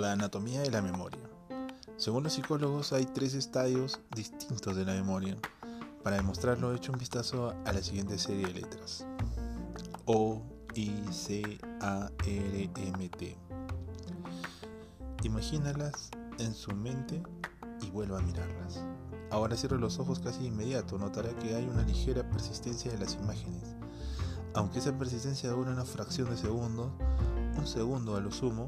La anatomía de la memoria. Según los psicólogos hay tres estadios distintos de la memoria. Para demostrarlo he hecho un vistazo a la siguiente serie de letras. O, I, C, A, R, M, T. Imagínalas en su mente y vuelva a mirarlas. Ahora cierre los ojos casi de inmediato, notará que hay una ligera persistencia de las imágenes. Aunque esa persistencia dura una fracción de segundo, un segundo a lo sumo,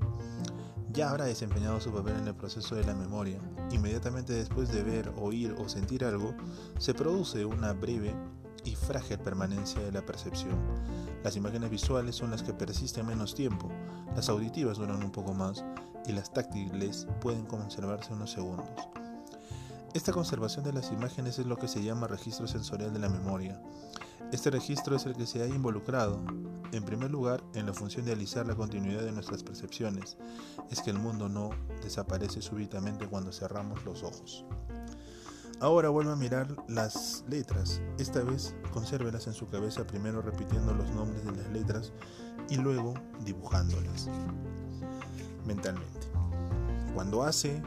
ya habrá desempeñado su papel en el proceso de la memoria. Inmediatamente después de ver, oír o sentir algo, se produce una breve y frágil permanencia de la percepción. Las imágenes visuales son las que persisten menos tiempo, las auditivas duran un poco más y las táctiles pueden conservarse unos segundos. Esta conservación de las imágenes es lo que se llama registro sensorial de la memoria. Este registro es el que se ha involucrado, en primer lugar, en la función de alisar la continuidad de nuestras percepciones. Es que el mundo no desaparece súbitamente cuando cerramos los ojos. Ahora vuelva a mirar las letras. Esta vez consérvelas en su cabeza primero repitiendo los nombres de las letras y luego dibujándolas mentalmente. Cuando hace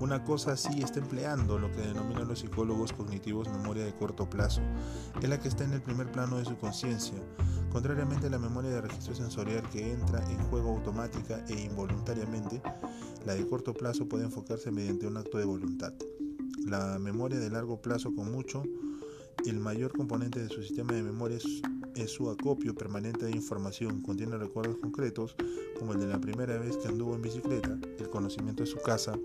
una cosa así está empleando lo que denominan los psicólogos cognitivos memoria de corto plazo, es la que está en el primer plano de su conciencia, contrariamente a la memoria de registro sensorial que entra en juego automática e involuntariamente, la de corto plazo puede enfocarse mediante un acto de voluntad. La memoria de largo plazo con mucho, el mayor componente de su sistema de memoria es es su acopio permanente de información, contiene recuerdos concretos como el de la primera vez que anduvo en bicicleta, el conocimiento de su casa,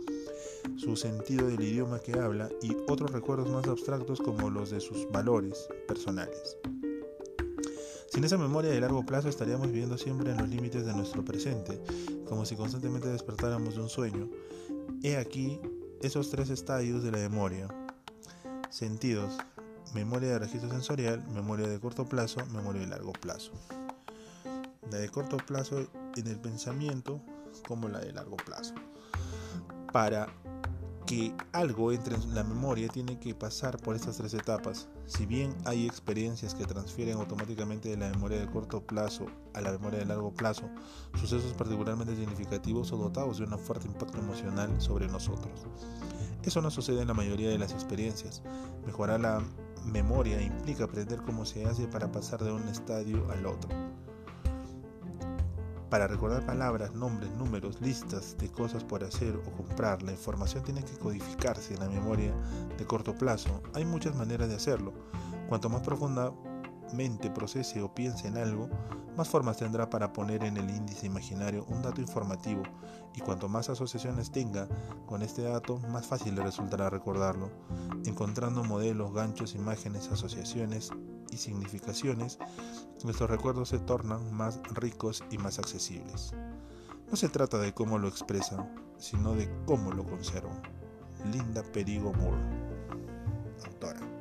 su sentido del idioma que habla y otros recuerdos más abstractos como los de sus valores personales. Sin esa memoria de largo plazo estaríamos viviendo siempre en los límites de nuestro presente, como si constantemente despertáramos de un sueño. He aquí esos tres estadios de la memoria. Sentidos, memoria de registro sensorial, memoria de corto plazo, memoria de largo plazo. La de corto plazo en el pensamiento como la de largo plazo. Para que algo entre en la memoria tiene que pasar por estas tres etapas. Si bien hay experiencias que transfieren automáticamente de la memoria de corto plazo a la memoria de largo plazo, sucesos particularmente significativos o dotados de un fuerte impacto emocional sobre nosotros. Eso no sucede en la mayoría de las experiencias. Mejorar la memoria implica aprender cómo se hace para pasar de un estadio al otro. Para recordar palabras, nombres, números, listas de cosas por hacer o comprar, la información tiene que codificarse en la memoria de corto plazo. Hay muchas maneras de hacerlo. Cuanto más profundamente procese o piense en algo, más formas tendrá para poner en el índice imaginario un dato informativo y cuanto más asociaciones tenga con este dato, más fácil le resultará recordarlo, encontrando modelos, ganchos, imágenes, asociaciones y significaciones, nuestros recuerdos se tornan más ricos y más accesibles. No se trata de cómo lo expresan, sino de cómo lo conservan. Linda Perigo Moore, autora.